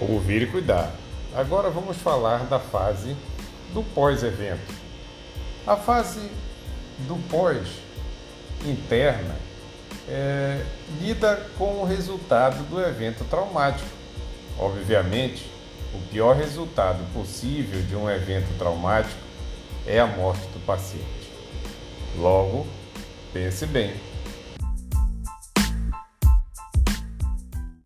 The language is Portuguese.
Ouvir e cuidar. Agora vamos falar da fase do pós-evento. A fase do pós interna é, lida com o resultado do evento traumático. Obviamente, o pior resultado possível de um evento traumático é a morte do paciente. Logo, pense bem.